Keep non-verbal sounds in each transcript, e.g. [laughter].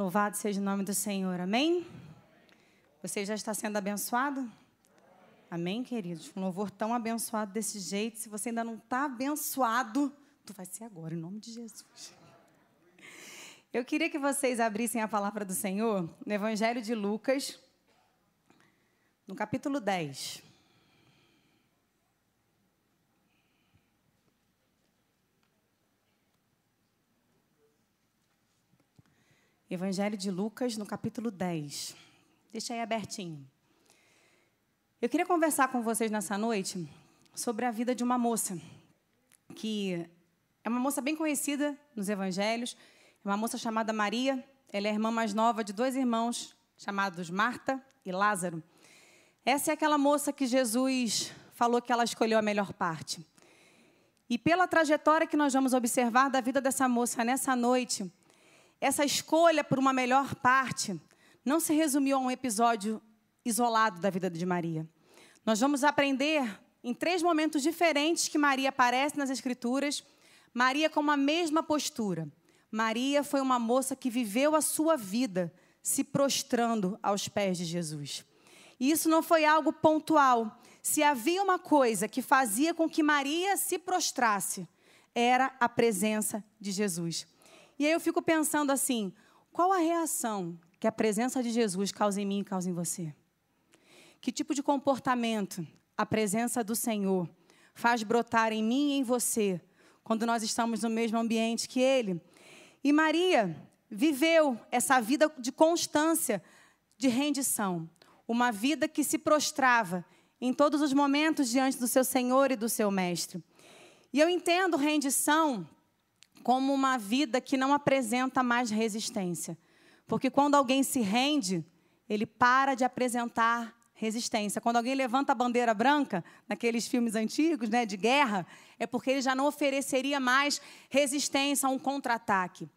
Louvado seja o nome do Senhor, amém? Você já está sendo abençoado? Amém, queridos? Um louvor tão abençoado desse jeito. Se você ainda não está abençoado, tu vai ser agora, em nome de Jesus. Eu queria que vocês abrissem a palavra do Senhor no Evangelho de Lucas, no capítulo 10. Evangelho de Lucas, no capítulo 10. Deixa aí abertinho. Eu queria conversar com vocês nessa noite sobre a vida de uma moça, que é uma moça bem conhecida nos evangelhos, é uma moça chamada Maria. Ela é a irmã mais nova de dois irmãos chamados Marta e Lázaro. Essa é aquela moça que Jesus falou que ela escolheu a melhor parte. E pela trajetória que nós vamos observar da vida dessa moça nessa noite, essa escolha por uma melhor parte não se resumiu a um episódio isolado da vida de Maria. Nós vamos aprender em três momentos diferentes que Maria aparece nas Escrituras, Maria com uma mesma postura. Maria foi uma moça que viveu a sua vida se prostrando aos pés de Jesus. E isso não foi algo pontual. Se havia uma coisa que fazia com que Maria se prostrasse, era a presença de Jesus. E aí eu fico pensando assim: qual a reação que a presença de Jesus causa em mim e causa em você? Que tipo de comportamento a presença do Senhor faz brotar em mim e em você quando nós estamos no mesmo ambiente que Ele? E Maria viveu essa vida de constância, de rendição, uma vida que se prostrava em todos os momentos diante do seu Senhor e do seu Mestre. E eu entendo rendição como uma vida que não apresenta mais resistência. Porque quando alguém se rende, ele para de apresentar resistência. Quando alguém levanta a bandeira branca, naqueles filmes antigos, né, de guerra, é porque ele já não ofereceria mais resistência a um contra-ataque.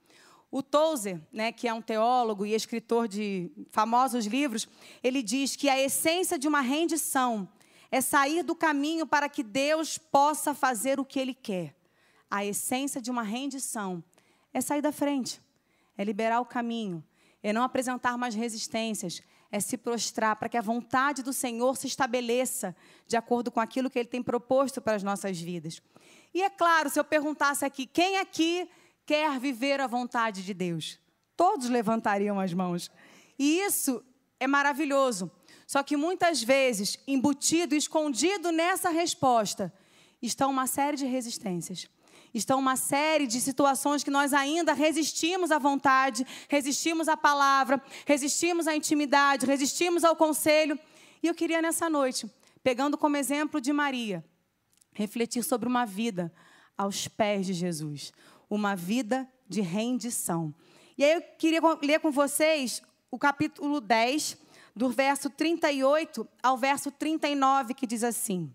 O Tozer, né, que é um teólogo e escritor de famosos livros, ele diz que a essência de uma rendição é sair do caminho para que Deus possa fazer o que ele quer a essência de uma rendição é sair da frente, é liberar o caminho, é não apresentar mais resistências, é se prostrar para que a vontade do Senhor se estabeleça de acordo com aquilo que Ele tem proposto para as nossas vidas. E é claro, se eu perguntasse aqui, quem aqui quer viver a vontade de Deus? Todos levantariam as mãos. E isso é maravilhoso. Só que muitas vezes, embutido, escondido nessa resposta, estão uma série de resistências estão uma série de situações que nós ainda resistimos à vontade, resistimos à palavra, resistimos à intimidade, resistimos ao conselho. E eu queria nessa noite, pegando como exemplo de Maria, refletir sobre uma vida aos pés de Jesus, uma vida de rendição. E aí eu queria ler com vocês o capítulo 10, do verso 38 ao verso 39, que diz assim: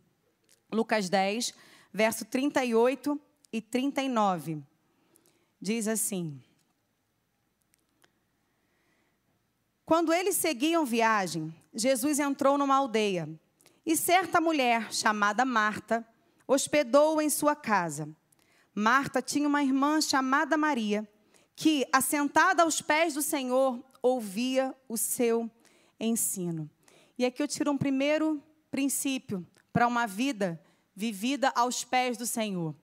Lucas 10, verso 38 e 39. Diz assim: Quando eles seguiam viagem, Jesus entrou numa aldeia e certa mulher, chamada Marta, hospedou-o em sua casa. Marta tinha uma irmã chamada Maria, que, assentada aos pés do Senhor, ouvia o seu ensino. E aqui eu tiro um primeiro princípio para uma vida vivida aos pés do Senhor.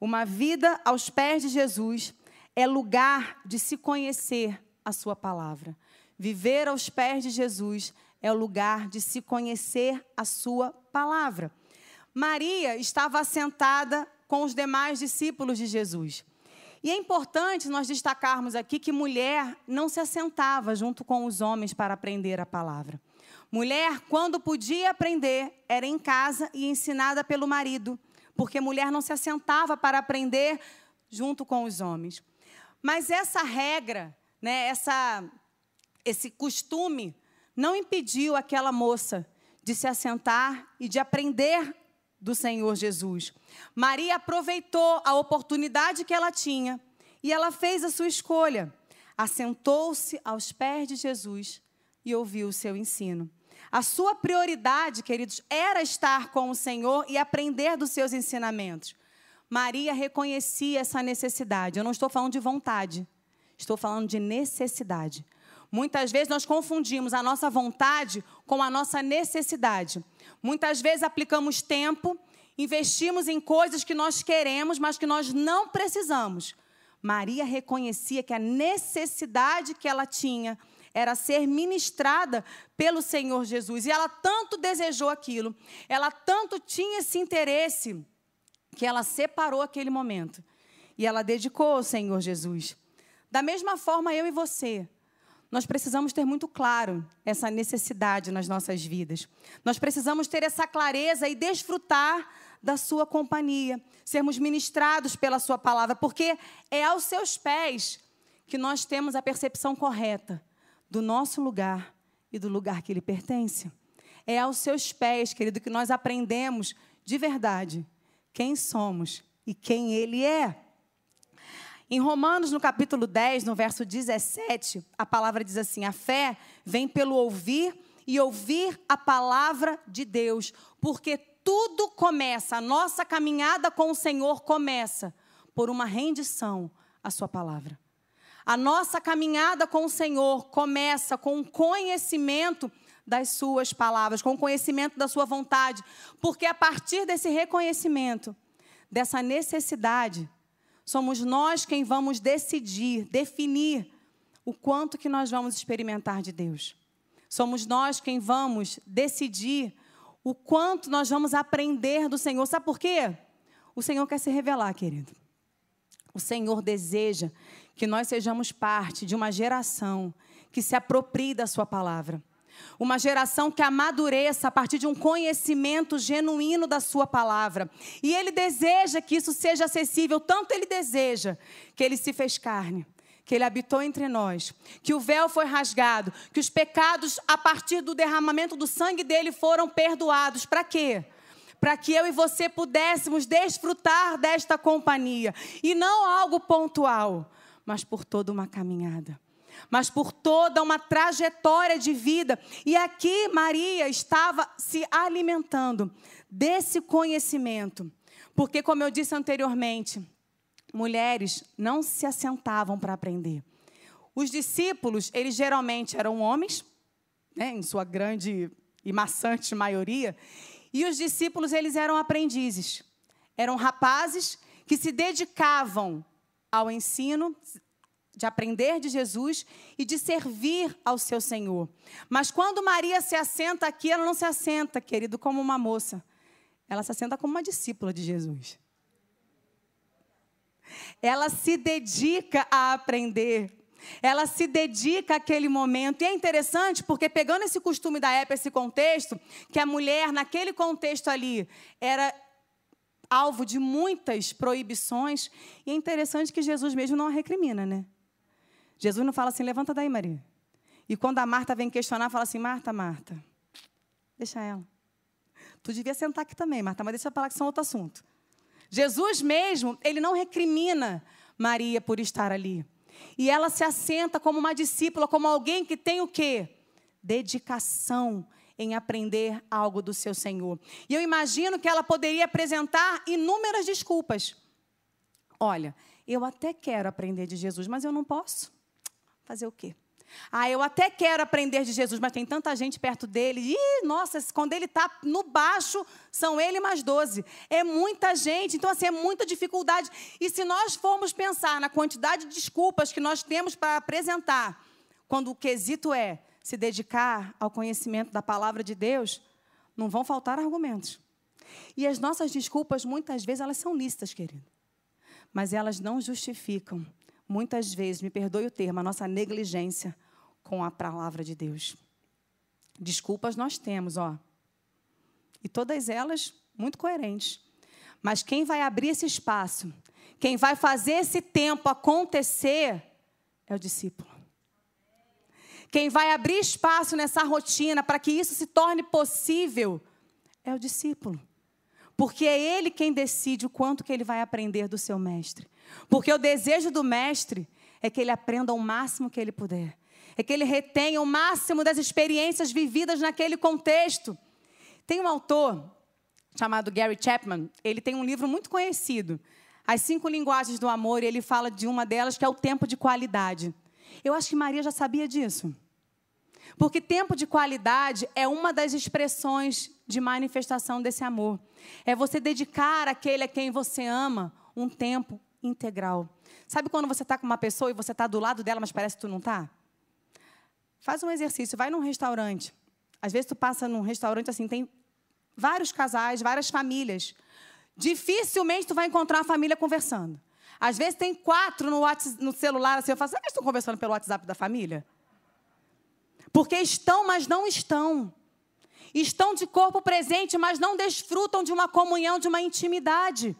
Uma vida aos pés de Jesus é lugar de se conhecer a Sua palavra. Viver aos pés de Jesus é o lugar de se conhecer a Sua palavra. Maria estava assentada com os demais discípulos de Jesus. E é importante nós destacarmos aqui que mulher não se assentava junto com os homens para aprender a palavra. Mulher, quando podia aprender, era em casa e ensinada pelo marido porque mulher não se assentava para aprender junto com os homens. Mas essa regra, né, essa, esse costume, não impediu aquela moça de se assentar e de aprender do Senhor Jesus. Maria aproveitou a oportunidade que ela tinha e ela fez a sua escolha. Assentou-se aos pés de Jesus e ouviu o seu ensino. A sua prioridade, queridos, era estar com o Senhor e aprender dos seus ensinamentos. Maria reconhecia essa necessidade. Eu não estou falando de vontade, Estou falando de necessidade. Muitas vezes nós confundimos a nossa vontade com a nossa necessidade. Muitas vezes aplicamos tempo, investimos em coisas que nós queremos, mas que nós não precisamos. Maria reconhecia que a necessidade que ela tinha era ser ministrada pelo Senhor Jesus. E ela tanto desejou aquilo, ela tanto tinha esse interesse, que ela separou aquele momento. E ela dedicou ao Senhor Jesus. Da mesma forma, eu e você. Nós precisamos ter muito claro essa necessidade nas nossas vidas. Nós precisamos ter essa clareza e desfrutar da sua companhia, sermos ministrados pela sua palavra, porque é aos seus pés que nós temos a percepção correta do nosso lugar e do lugar que lhe pertence. É aos seus pés, querido, que nós aprendemos de verdade quem somos e quem ele é. Em Romanos, no capítulo 10, no verso 17, a palavra diz assim: A fé vem pelo ouvir e ouvir a palavra de Deus, porque tudo começa, a nossa caminhada com o Senhor começa por uma rendição à Sua palavra. A nossa caminhada com o Senhor começa com um conhecimento das Suas palavras, com o conhecimento da Sua vontade, porque a partir desse reconhecimento, dessa necessidade, somos nós quem vamos decidir, definir o quanto que nós vamos experimentar de Deus. Somos nós quem vamos decidir o quanto nós vamos aprender do Senhor. Sabe por quê? O Senhor quer se revelar, querido. O Senhor deseja que nós sejamos parte de uma geração que se aproprie da Sua palavra. Uma geração que amadureça a partir de um conhecimento genuíno da Sua palavra. E Ele deseja que isso seja acessível, tanto Ele deseja que Ele se fez carne, que Ele habitou entre nós, que o véu foi rasgado, que os pecados, a partir do derramamento do sangue dele, foram perdoados. Para quê? Para que eu e você pudéssemos desfrutar desta companhia. E não algo pontual, mas por toda uma caminhada mas por toda uma trajetória de vida. E aqui Maria estava se alimentando desse conhecimento. Porque, como eu disse anteriormente, mulheres não se assentavam para aprender. Os discípulos, eles geralmente eram homens, né, em sua grande e maçante maioria, e os discípulos, eles eram aprendizes. Eram rapazes que se dedicavam ao ensino, de aprender de Jesus e de servir ao seu Senhor. Mas quando Maria se assenta aqui, ela não se assenta, querido, como uma moça. Ela se assenta como uma discípula de Jesus. Ela se dedica a aprender. Ela se dedica àquele momento. E é interessante porque, pegando esse costume da época, esse contexto, que a mulher, naquele contexto ali, era alvo de muitas proibições. E é interessante que Jesus mesmo não a recrimina, né? Jesus não fala assim, levanta daí, Maria. E quando a Marta vem questionar, fala assim, Marta, Marta, deixa ela. Tu devia sentar aqui também, Marta, mas deixa eu falar que isso é outro assunto. Jesus mesmo, ele não recrimina Maria por estar ali. E ela se assenta como uma discípula, como alguém que tem o quê? Dedicação em aprender algo do seu Senhor. E eu imagino que ela poderia apresentar inúmeras desculpas. Olha, eu até quero aprender de Jesus, mas eu não posso. Fazer o quê? Ah, eu até quero aprender de Jesus, mas tem tanta gente perto dele. Ih, nossa, quando ele está no baixo, são ele mais doze. É muita gente, então assim, é muita dificuldade. E se nós formos pensar na quantidade de desculpas que nós temos para apresentar, quando o quesito é se dedicar ao conhecimento da palavra de Deus, não vão faltar argumentos. E as nossas desculpas, muitas vezes, elas são lícitas, querido. Mas elas não justificam muitas vezes, me perdoe o termo, a nossa negligência com a palavra de Deus. Desculpas nós temos, ó. E todas elas muito coerentes. Mas quem vai abrir esse espaço, quem vai fazer esse tempo acontecer, é o discípulo. Quem vai abrir espaço nessa rotina para que isso se torne possível é o discípulo. Porque é ele quem decide o quanto que ele vai aprender do seu mestre. Porque o desejo do mestre é que ele aprenda o máximo que ele puder. É que ele retenha o máximo das experiências vividas naquele contexto. Tem um autor chamado Gary Chapman, ele tem um livro muito conhecido. as cinco linguagens do amor, e ele fala de uma delas que é o tempo de qualidade. Eu acho que Maria já sabia disso. Porque tempo de qualidade é uma das expressões de manifestação desse amor. É você dedicar àquele a quem você ama um tempo integral. Sabe quando você está com uma pessoa e você está do lado dela, mas parece que tu não está? Faz um exercício, vai num restaurante. Às vezes tu passa num restaurante assim, tem vários casais, várias famílias. Dificilmente tu vai encontrar uma família conversando. Às vezes tem quatro no, WhatsApp, no celular, assim, eu falo, será que estão conversando pelo WhatsApp da família? Porque estão, mas não estão. Estão de corpo presente, mas não desfrutam de uma comunhão, de uma intimidade.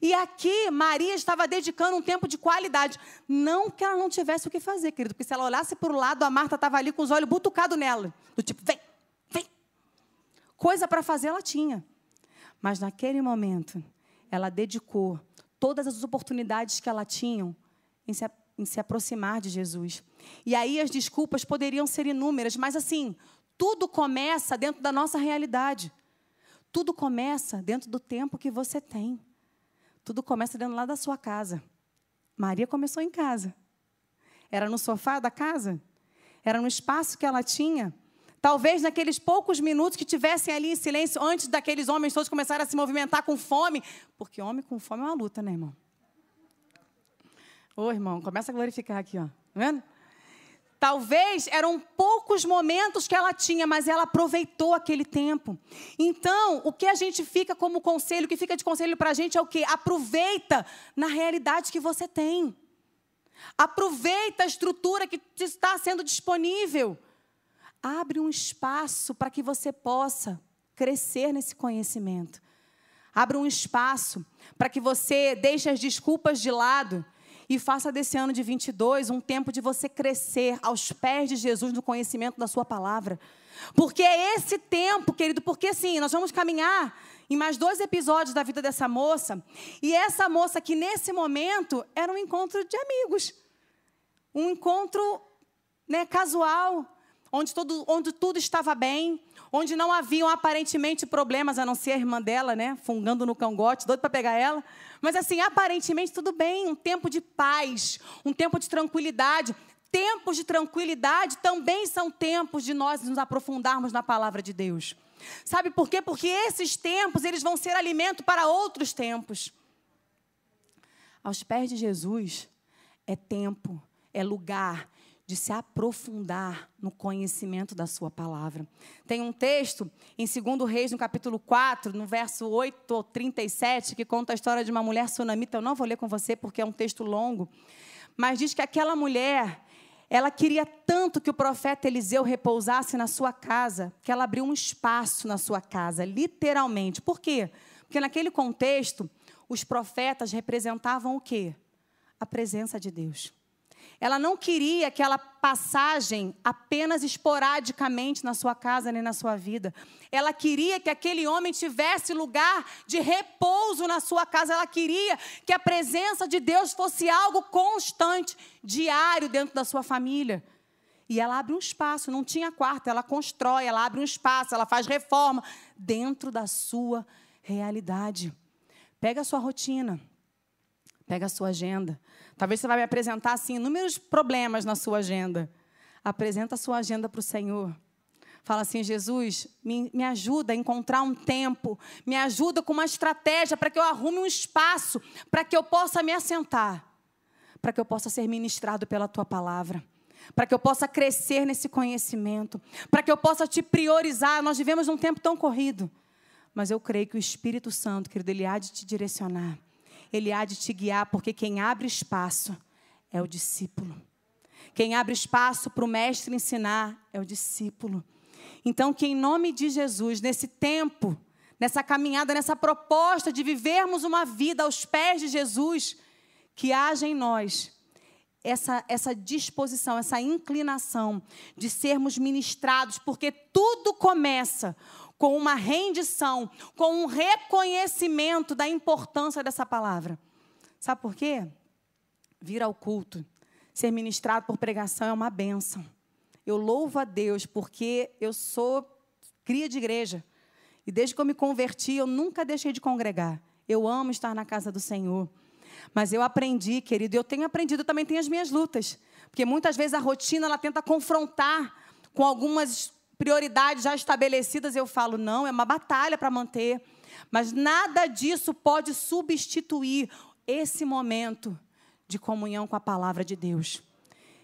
E aqui, Maria estava dedicando um tempo de qualidade. Não que ela não tivesse o que fazer, querido, porque se ela olhasse para o lado, a Marta estava ali com os olhos butucados nela. Do tipo, vem, vem. Coisa para fazer ela tinha. Mas naquele momento, ela dedicou todas as oportunidades que ela tinha em se, em se aproximar de Jesus. E aí as desculpas poderiam ser inúmeras, mas assim, tudo começa dentro da nossa realidade. Tudo começa dentro do tempo que você tem. Tudo começa dentro lá da sua casa. Maria começou em casa. Era no sofá da casa? Era no espaço que ela tinha? Talvez naqueles poucos minutos que tivessem ali em silêncio, antes daqueles homens todos começarem a se movimentar com fome. Porque homem com fome é uma luta, né, irmão? Ô, irmão, começa a glorificar aqui, ó. Tá vendo? Talvez eram poucos momentos que ela tinha, mas ela aproveitou aquele tempo. Então, o que a gente fica como conselho, o que fica de conselho para a gente é o quê? Aproveita na realidade que você tem. Aproveita a estrutura que está sendo disponível. Abre um espaço para que você possa crescer nesse conhecimento. Abre um espaço para que você deixe as desculpas de lado e faça desse ano de 22 um tempo de você crescer aos pés de Jesus no conhecimento da Sua palavra. Porque é esse tempo, querido, porque assim, nós vamos caminhar em mais dois episódios da vida dessa moça, e essa moça que nesse momento era um encontro de amigos, um encontro né, casual, onde, todo, onde tudo estava bem, onde não haviam aparentemente problemas, a não ser a irmã dela, né, fungando no cangote, doido para pegar ela. Mas assim, aparentemente tudo bem, um tempo de paz, um tempo de tranquilidade. Tempos de tranquilidade também são tempos de nós nos aprofundarmos na palavra de Deus. Sabe por quê? Porque esses tempos, eles vão ser alimento para outros tempos. Aos pés de Jesus é tempo, é lugar, de se aprofundar no conhecimento da sua palavra. Tem um texto em 2 Reis, no capítulo 4, no verso 8 ou 37, que conta a história de uma mulher sunamita. Eu não vou ler com você porque é um texto longo, mas diz que aquela mulher, ela queria tanto que o profeta Eliseu repousasse na sua casa, que ela abriu um espaço na sua casa, literalmente. Por quê? Porque naquele contexto, os profetas representavam o quê? A presença de Deus. Ela não queria aquela passagem apenas esporadicamente na sua casa nem na sua vida. Ela queria que aquele homem tivesse lugar de repouso na sua casa. Ela queria que a presença de Deus fosse algo constante, diário dentro da sua família. E ela abre um espaço, não tinha quarto, ela constrói, ela abre um espaço, ela faz reforma dentro da sua realidade. Pega a sua rotina, pega a sua agenda, Talvez você vai me apresentar assim inúmeros problemas na sua agenda. Apresenta a sua agenda para o Senhor. Fala assim, Jesus, me, me ajuda a encontrar um tempo, me ajuda com uma estratégia para que eu arrume um espaço, para que eu possa me assentar, para que eu possa ser ministrado pela tua palavra, para que eu possa crescer nesse conhecimento, para que eu possa te priorizar. Nós vivemos num tempo tão corrido, mas eu creio que o Espírito Santo, querido, ele há de te direcionar ele há de te guiar, porque quem abre espaço é o discípulo. Quem abre espaço para o mestre ensinar é o discípulo. Então, que em nome de Jesus, nesse tempo, nessa caminhada, nessa proposta de vivermos uma vida aos pés de Jesus, que haja em nós essa, essa disposição, essa inclinação de sermos ministrados, porque tudo começa com uma rendição, com um reconhecimento da importância dessa palavra. Sabe por quê? Vir ao culto, ser ministrado por pregação é uma benção. Eu louvo a Deus porque eu sou cria de igreja. E desde que eu me converti, eu nunca deixei de congregar. Eu amo estar na casa do Senhor. Mas eu aprendi, querido, eu tenho aprendido, também tenho as minhas lutas. Porque muitas vezes a rotina ela tenta confrontar com algumas prioridades já estabelecidas. Eu falo, não, é uma batalha para manter. Mas nada disso pode substituir esse momento de comunhão com a palavra de Deus.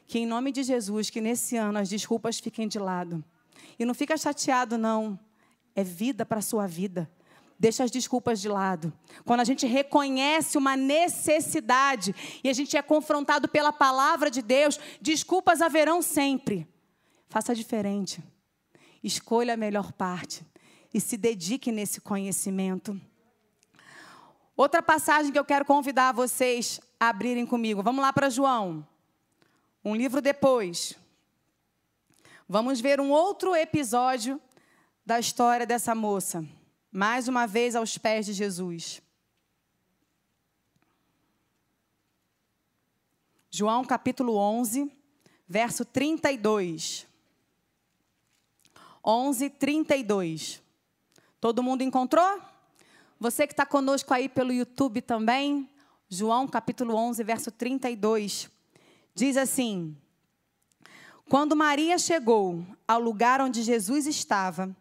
Que em nome de Jesus, que nesse ano as desculpas fiquem de lado. E não fica chateado, não. É vida para a sua vida. Deixa as desculpas de lado. Quando a gente reconhece uma necessidade e a gente é confrontado pela palavra de Deus, desculpas haverão sempre. Faça diferente. Escolha a melhor parte e se dedique nesse conhecimento. Outra passagem que eu quero convidar vocês a abrirem comigo. Vamos lá para João. Um livro depois. Vamos ver um outro episódio da história dessa moça. Mais uma vez aos pés de Jesus. João capítulo 11, verso 32. 11, 32. Todo mundo encontrou? Você que está conosco aí pelo YouTube também, João capítulo 11, verso 32, diz assim: Quando Maria chegou ao lugar onde Jesus estava,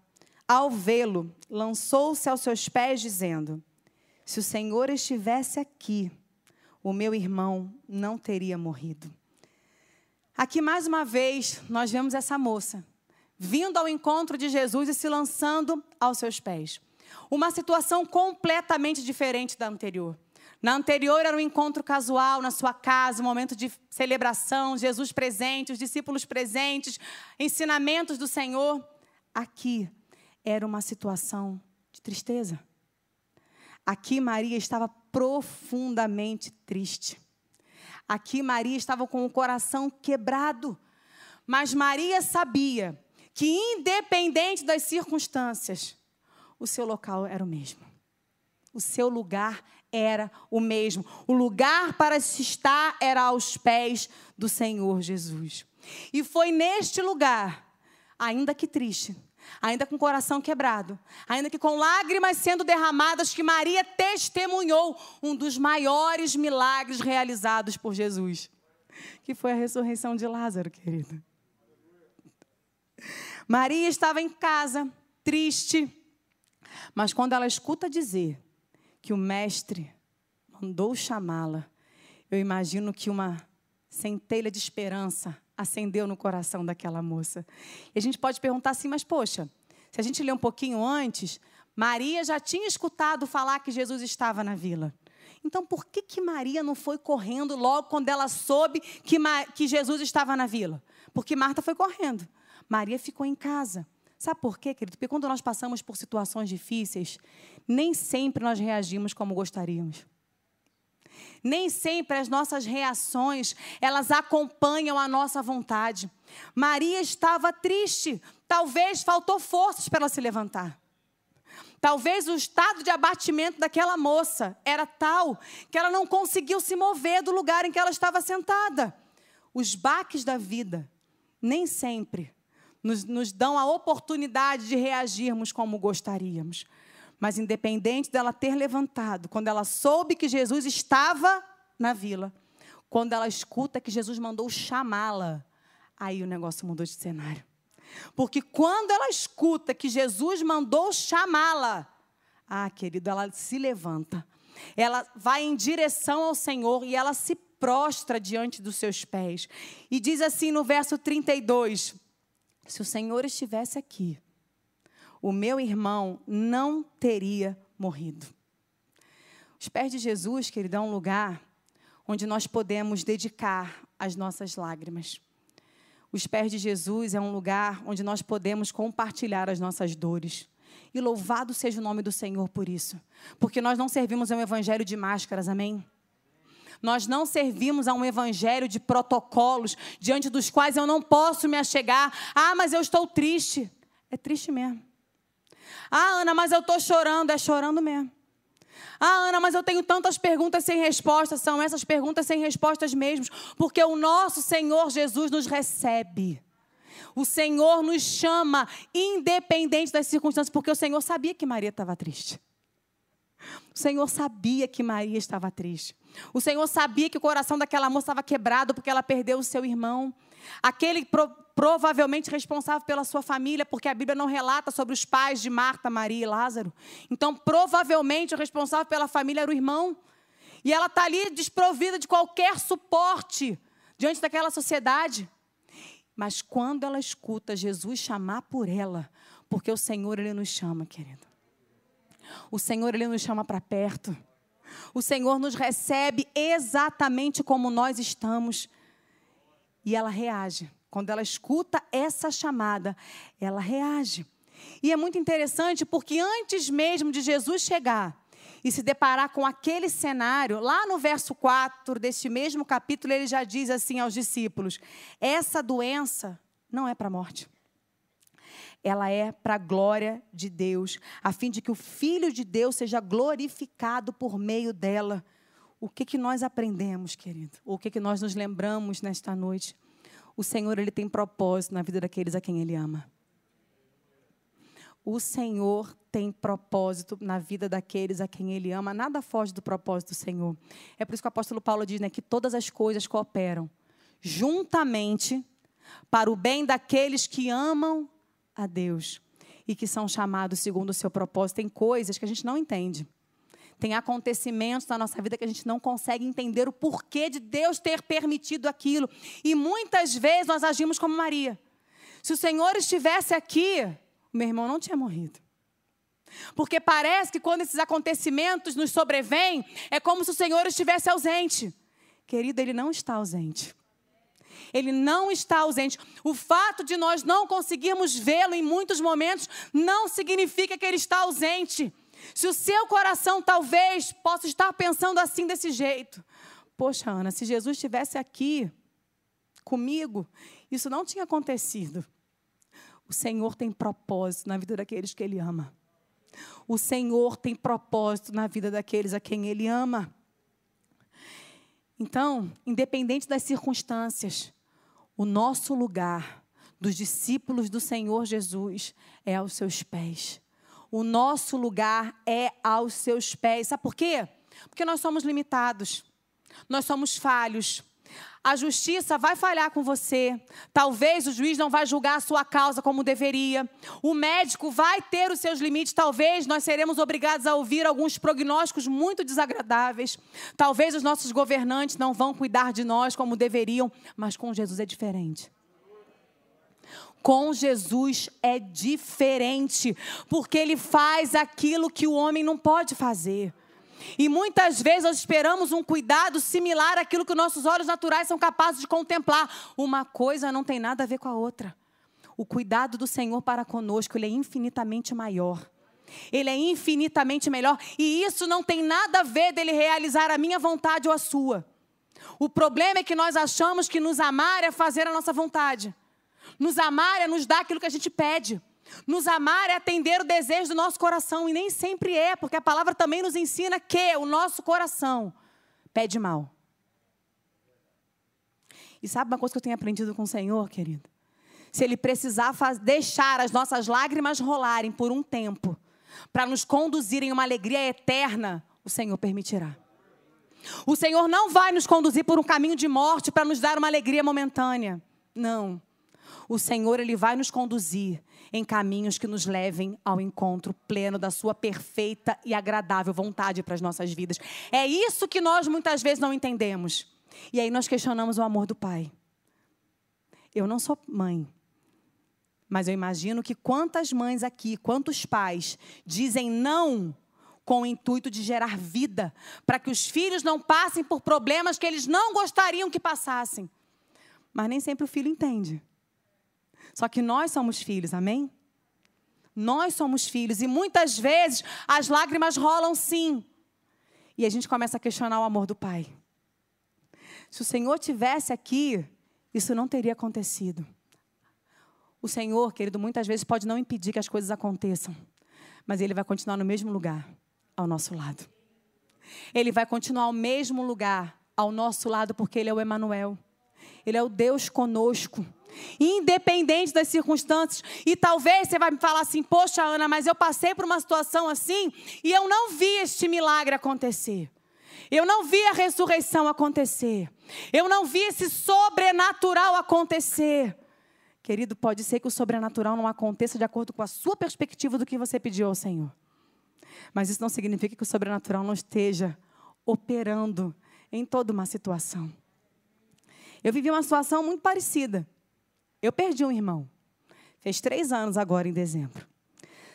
ao vê-lo, lançou-se aos seus pés, dizendo: Se o Senhor estivesse aqui, o meu irmão não teria morrido. Aqui mais uma vez nós vemos essa moça vindo ao encontro de Jesus e se lançando aos seus pés. Uma situação completamente diferente da anterior. Na anterior era um encontro casual na sua casa, um momento de celebração, Jesus presente, os discípulos presentes, ensinamentos do Senhor. Aqui era uma situação de tristeza. Aqui Maria estava profundamente triste. Aqui Maria estava com o coração quebrado. Mas Maria sabia que, independente das circunstâncias, o seu local era o mesmo. O seu lugar era o mesmo. O lugar para se estar era aos pés do Senhor Jesus. E foi neste lugar, ainda que triste, ainda com o coração quebrado, ainda que com lágrimas sendo derramadas, que Maria testemunhou um dos maiores milagres realizados por Jesus, que foi a ressurreição de Lázaro, querida. Maria estava em casa, triste, mas quando ela escuta dizer que o mestre mandou chamá-la, eu imagino que uma centelha de esperança acendeu no coração daquela moça. E a gente pode perguntar assim, mas poxa, se a gente ler um pouquinho antes, Maria já tinha escutado falar que Jesus estava na vila. Então, por que, que Maria não foi correndo logo quando ela soube que, que Jesus estava na vila? Porque Marta foi correndo. Maria ficou em casa. Sabe por quê, querido? Porque quando nós passamos por situações difíceis, nem sempre nós reagimos como gostaríamos. Nem sempre as nossas reações, elas acompanham a nossa vontade. Maria estava triste, talvez faltou forças para ela se levantar. Talvez o estado de abatimento daquela moça era tal que ela não conseguiu se mover do lugar em que ela estava sentada. Os baques da vida nem sempre nos, nos dão a oportunidade de reagirmos como gostaríamos. Mas, independente dela ter levantado, quando ela soube que Jesus estava na vila, quando ela escuta que Jesus mandou chamá-la, aí o negócio mudou de cenário. Porque quando ela escuta que Jesus mandou chamá-la, ah, querido, ela se levanta. Ela vai em direção ao Senhor e ela se prostra diante dos seus pés. E diz assim no verso 32: se o Senhor estivesse aqui, o meu irmão não teria morrido. Os pés de Jesus, querido, é um lugar onde nós podemos dedicar as nossas lágrimas. Os pés de Jesus é um lugar onde nós podemos compartilhar as nossas dores. E louvado seja o nome do Senhor por isso. Porque nós não servimos a um evangelho de máscaras, amém? Nós não servimos a um evangelho de protocolos diante dos quais eu não posso me achegar. Ah, mas eu estou triste. É triste mesmo. Ah, Ana, mas eu estou chorando. É chorando mesmo. Ah, Ana, mas eu tenho tantas perguntas sem respostas. São essas perguntas sem respostas mesmo. Porque o nosso Senhor Jesus nos recebe. O Senhor nos chama, independente das circunstâncias, porque o Senhor sabia que Maria estava triste. O Senhor sabia que Maria estava triste. O Senhor sabia que o coração daquela moça estava quebrado porque ela perdeu o seu irmão. Aquele pro, provavelmente responsável pela sua família, porque a Bíblia não relata sobre os pais de Marta, Maria e Lázaro. Então, provavelmente, o responsável pela família era o irmão. E ela está ali desprovida de qualquer suporte diante daquela sociedade. Mas quando ela escuta Jesus chamar por ela, porque o Senhor, Ele nos chama, querido. O Senhor, Ele nos chama para perto. O Senhor nos recebe exatamente como nós estamos. E ela reage. Quando ela escuta essa chamada, ela reage. E é muito interessante porque antes mesmo de Jesus chegar e se deparar com aquele cenário, lá no verso 4 deste mesmo capítulo, ele já diz assim aos discípulos: essa doença não é para a morte. Ela é para a glória de Deus, a fim de que o Filho de Deus seja glorificado por meio dela. O que, que nós aprendemos, querido? O que, que nós nos lembramos nesta noite? O Senhor, Ele tem propósito na vida daqueles a quem Ele ama. O Senhor tem propósito na vida daqueles a quem Ele ama. Nada foge do propósito do Senhor. É por isso que o apóstolo Paulo diz né, que todas as coisas cooperam juntamente para o bem daqueles que amam a Deus e que são chamados segundo o seu propósito. Tem coisas que a gente não entende. Tem acontecimentos na nossa vida que a gente não consegue entender o porquê de Deus ter permitido aquilo. E muitas vezes nós agimos como Maria. Se o Senhor estivesse aqui, meu irmão não tinha morrido. Porque parece que quando esses acontecimentos nos sobrevêm, é como se o Senhor estivesse ausente. Querido, ele não está ausente. Ele não está ausente. O fato de nós não conseguirmos vê-lo em muitos momentos não significa que ele está ausente. Se o seu coração talvez possa estar pensando assim desse jeito. Poxa, Ana, se Jesus estivesse aqui comigo, isso não tinha acontecido. O Senhor tem propósito na vida daqueles que Ele ama. O Senhor tem propósito na vida daqueles a quem Ele ama. Então, independente das circunstâncias, o nosso lugar dos discípulos do Senhor Jesus é aos seus pés. O nosso lugar é aos seus pés. Sabe por quê? Porque nós somos limitados. Nós somos falhos. A justiça vai falhar com você. Talvez o juiz não vai julgar a sua causa como deveria. O médico vai ter os seus limites. Talvez nós seremos obrigados a ouvir alguns prognósticos muito desagradáveis. Talvez os nossos governantes não vão cuidar de nós como deveriam. Mas com Jesus é diferente. Com Jesus é diferente, porque ele faz aquilo que o homem não pode fazer. E muitas vezes nós esperamos um cuidado similar àquilo que nossos olhos naturais são capazes de contemplar. Uma coisa não tem nada a ver com a outra. O cuidado do Senhor para conosco, ele é infinitamente maior. Ele é infinitamente melhor. E isso não tem nada a ver dele realizar a minha vontade ou a sua. O problema é que nós achamos que nos amar é fazer a nossa vontade. Nos amar é nos dar aquilo que a gente pede. Nos amar é atender o desejo do nosso coração, e nem sempre é, porque a palavra também nos ensina que o nosso coração pede mal. E sabe uma coisa que eu tenho aprendido com o Senhor, querido? Se Ele precisar deixar as nossas lágrimas rolarem por um tempo, para nos conduzir em uma alegria eterna, o Senhor permitirá. O Senhor não vai nos conduzir por um caminho de morte para nos dar uma alegria momentânea. Não. O Senhor ele vai nos conduzir em caminhos que nos levem ao encontro pleno da Sua perfeita e agradável vontade para as nossas vidas. É isso que nós muitas vezes não entendemos. E aí nós questionamos o amor do Pai. Eu não sou mãe, mas eu imagino que quantas mães aqui, quantos pais dizem não com o intuito de gerar vida, para que os filhos não passem por problemas que eles não gostariam que passassem. Mas nem sempre o filho entende. Só que nós somos filhos, amém? Nós somos filhos e muitas vezes as lágrimas rolam sim. E a gente começa a questionar o amor do Pai. Se o Senhor tivesse aqui, isso não teria acontecido. O Senhor, querido, muitas vezes pode não impedir que as coisas aconteçam, mas Ele vai continuar no mesmo lugar, ao nosso lado. Ele vai continuar ao mesmo lugar, ao nosso lado, porque Ele é o Emanuel. Ele é o Deus conosco. Independente das circunstâncias. E talvez você vai me falar assim: Poxa, Ana, mas eu passei por uma situação assim e eu não vi este milagre acontecer. Eu não vi a ressurreição acontecer. Eu não vi esse sobrenatural acontecer. Querido, pode ser que o sobrenatural não aconteça de acordo com a sua perspectiva do que você pediu ao Senhor. Mas isso não significa que o sobrenatural não esteja operando em toda uma situação. Eu vivi uma situação muito parecida. Eu perdi um irmão. Fez três anos agora, em dezembro.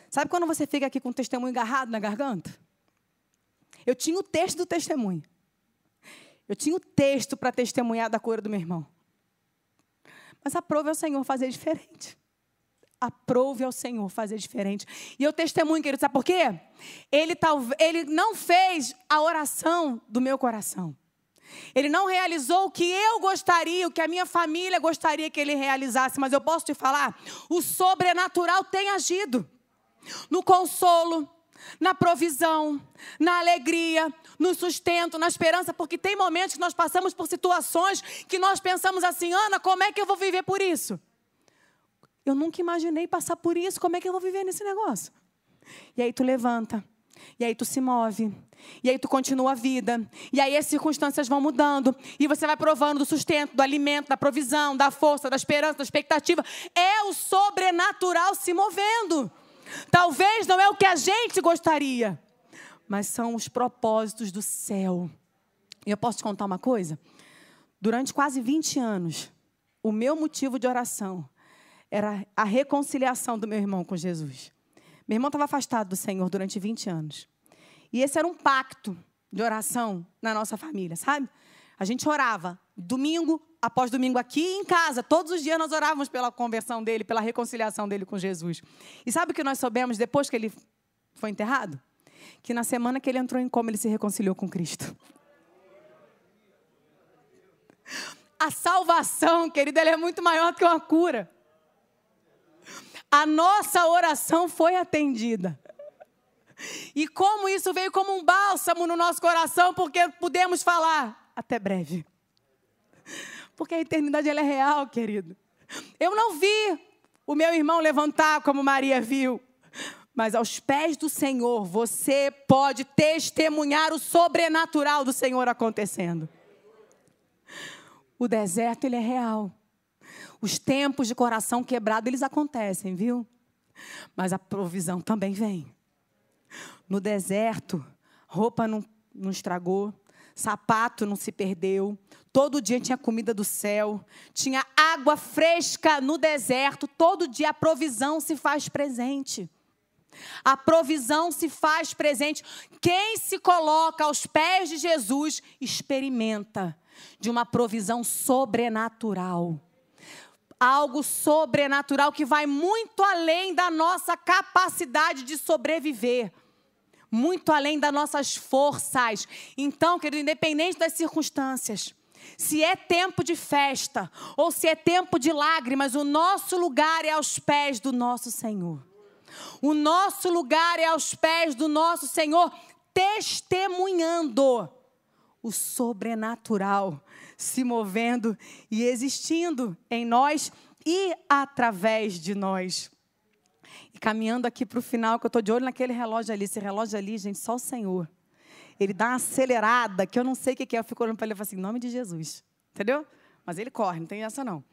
Sabe quando você fica aqui com o testemunho agarrado na garganta? Eu tinha o texto do testemunho. Eu tinha o texto para testemunhar da cura do meu irmão. Mas aprove ao Senhor fazer diferente. Aprove ao Senhor fazer diferente. E eu testemunho, querido, sabe por quê? Ele, tal, ele não fez a oração do meu coração. Ele não realizou o que eu gostaria, o que a minha família gostaria que ele realizasse. Mas eu posso te falar: o sobrenatural tem agido no consolo, na provisão, na alegria, no sustento, na esperança, porque tem momentos que nós passamos por situações que nós pensamos assim, Ana, como é que eu vou viver por isso? Eu nunca imaginei passar por isso, como é que eu vou viver nesse negócio? E aí tu levanta, e aí tu se move, e aí tu continua a vida, e aí as circunstâncias vão mudando, e você vai provando do sustento, do alimento, da provisão, da força, da esperança, da expectativa. É o sobrenatural se movendo. Talvez não é o que a gente gostaria, mas são os propósitos do céu. E eu posso te contar uma coisa? Durante quase 20 anos, o meu motivo de oração era a reconciliação do meu irmão com Jesus. Meu irmão estava afastado do Senhor durante 20 anos. E esse era um pacto de oração na nossa família, sabe? A gente orava domingo após domingo aqui em casa. Todos os dias nós orávamos pela conversão dele, pela reconciliação dele com Jesus. E sabe o que nós soubemos depois que ele foi enterrado? Que na semana que ele entrou em coma, ele se reconciliou com Cristo. [laughs] A salvação, querido, ela é muito maior do que uma cura. A nossa oração foi atendida. E como isso veio como um bálsamo no nosso coração, porque pudemos falar até breve. Porque a eternidade ela é real, querido. Eu não vi o meu irmão levantar como Maria viu. Mas aos pés do Senhor, você pode testemunhar o sobrenatural do Senhor acontecendo. O deserto, ele é real. Os tempos de coração quebrado, eles acontecem, viu? Mas a provisão também vem. No deserto, roupa não, não estragou, sapato não se perdeu, todo dia tinha comida do céu, tinha água fresca no deserto, todo dia a provisão se faz presente. A provisão se faz presente. Quem se coloca aos pés de Jesus experimenta de uma provisão sobrenatural. Algo sobrenatural que vai muito além da nossa capacidade de sobreviver muito além das nossas forças. Então, querido, independente das circunstâncias, se é tempo de festa ou se é tempo de lágrimas, o nosso lugar é aos pés do nosso Senhor. O nosso lugar é aos pés do nosso Senhor, testemunhando o sobrenatural se movendo e existindo em nós e através de nós. E caminhando aqui para o final, que eu estou de olho naquele relógio ali. Esse relógio ali, gente, só o Senhor. Ele dá uma acelerada, que eu não sei o que é. Eu fico olhando para ele e falo assim, em nome de Jesus. Entendeu? Mas ele corre, não tem essa não.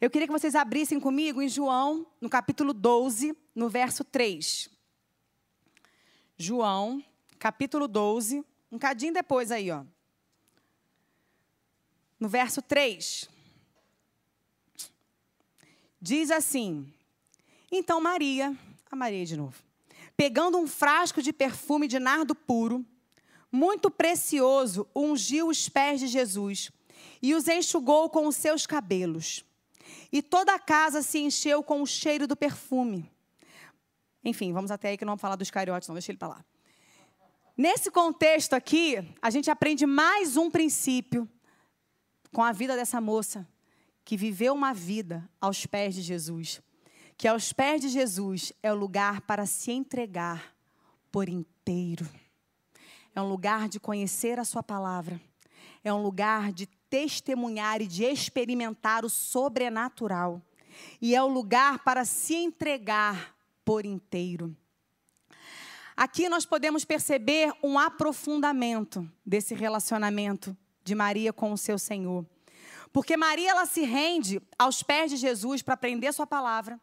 Eu queria que vocês abrissem comigo em João, no capítulo 12, no verso 3. João, capítulo 12, um cadinho depois aí, ó. No verso 3. Diz assim: então Maria, a Maria de novo, pegando um frasco de perfume de nardo puro, muito precioso, ungiu os pés de Jesus e os enxugou com os seus cabelos. E toda a casa se encheu com o cheiro do perfume. Enfim, vamos até aí que não vamos falar dos cariotes, não, deixa ele para lá. Nesse contexto aqui, a gente aprende mais um princípio com a vida dessa moça que viveu uma vida aos pés de Jesus que aos pés de Jesus é o lugar para se entregar por inteiro. É um lugar de conhecer a Sua palavra. É um lugar de testemunhar e de experimentar o sobrenatural. E é o lugar para se entregar por inteiro. Aqui nós podemos perceber um aprofundamento desse relacionamento de Maria com o seu Senhor. Porque Maria ela se rende aos pés de Jesus para aprender sua palavra.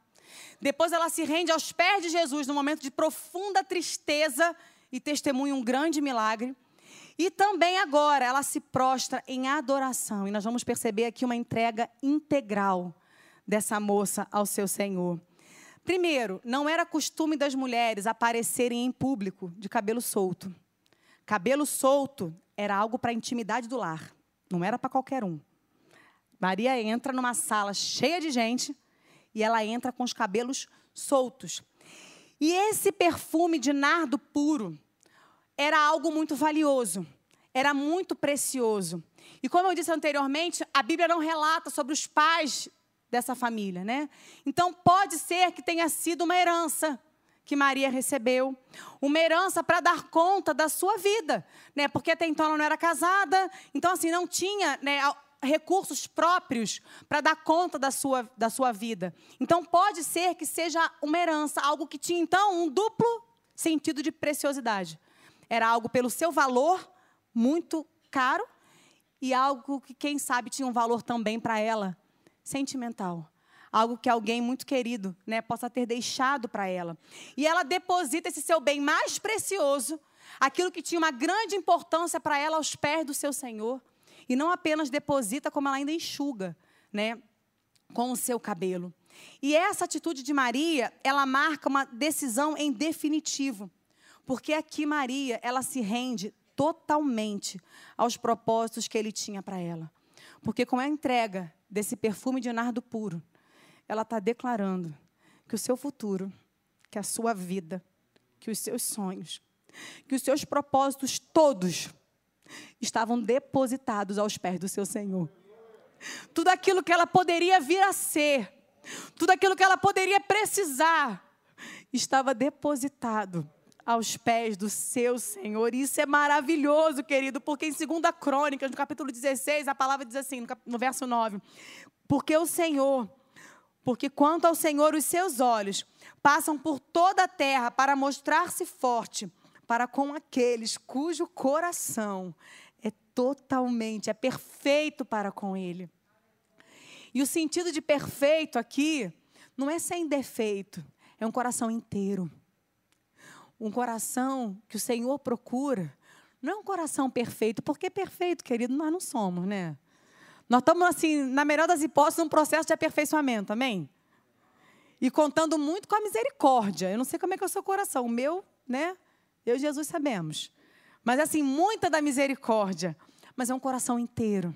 Depois ela se rende aos pés de Jesus no momento de profunda tristeza e testemunha um grande milagre. E também agora ela se prostra em adoração. E nós vamos perceber aqui uma entrega integral dessa moça ao seu Senhor. Primeiro, não era costume das mulheres aparecerem em público de cabelo solto. Cabelo solto era algo para a intimidade do lar, não era para qualquer um. Maria entra numa sala cheia de gente e ela entra com os cabelos soltos. E esse perfume de nardo puro era algo muito valioso, era muito precioso. E como eu disse anteriormente, a Bíblia não relata sobre os pais dessa família, né? Então pode ser que tenha sido uma herança que Maria recebeu, uma herança para dar conta da sua vida, né? Porque até então ela não era casada, então assim não tinha, né, recursos próprios para dar conta da sua, da sua vida. Então pode ser que seja uma herança, algo que tinha então um duplo sentido de preciosidade. Era algo pelo seu valor muito caro e algo que quem sabe tinha um valor também para ela sentimental. Algo que alguém muito querido né, possa ter deixado para ela. E ela deposita esse seu bem mais precioso, aquilo que tinha uma grande importância para ela aos pés do seu Senhor. E não apenas deposita, como ela ainda enxuga, né, com o seu cabelo. E essa atitude de Maria, ela marca uma decisão em definitivo. Porque aqui Maria, ela se rende totalmente aos propósitos que ele tinha para ela. Porque com a entrega desse perfume de nardo puro, ela está declarando que o seu futuro, que a sua vida, que os seus sonhos, que os seus propósitos todos estavam depositados aos pés do seu Senhor. Tudo aquilo que ela poderia vir a ser, tudo aquilo que ela poderia precisar, estava depositado aos pés do seu Senhor. Isso é maravilhoso, querido, porque em 2 Crônicas, no capítulo 16, a palavra diz assim, no verso 9: Porque o Senhor, porque quanto ao Senhor, os seus olhos passam por toda a terra para mostrar-se forte para com aqueles cujo coração é totalmente, é perfeito para com Ele. E o sentido de perfeito aqui não é sem defeito, é um coração inteiro um coração que o Senhor procura, não é um coração perfeito, porque perfeito, querido, nós não somos, né? Nós estamos, assim, na melhor das hipóteses, num processo de aperfeiçoamento, amém? E contando muito com a misericórdia. Eu não sei como é que é o seu coração. O meu, né? Eu e Jesus sabemos. Mas, assim, muita da misericórdia. Mas é um coração inteiro.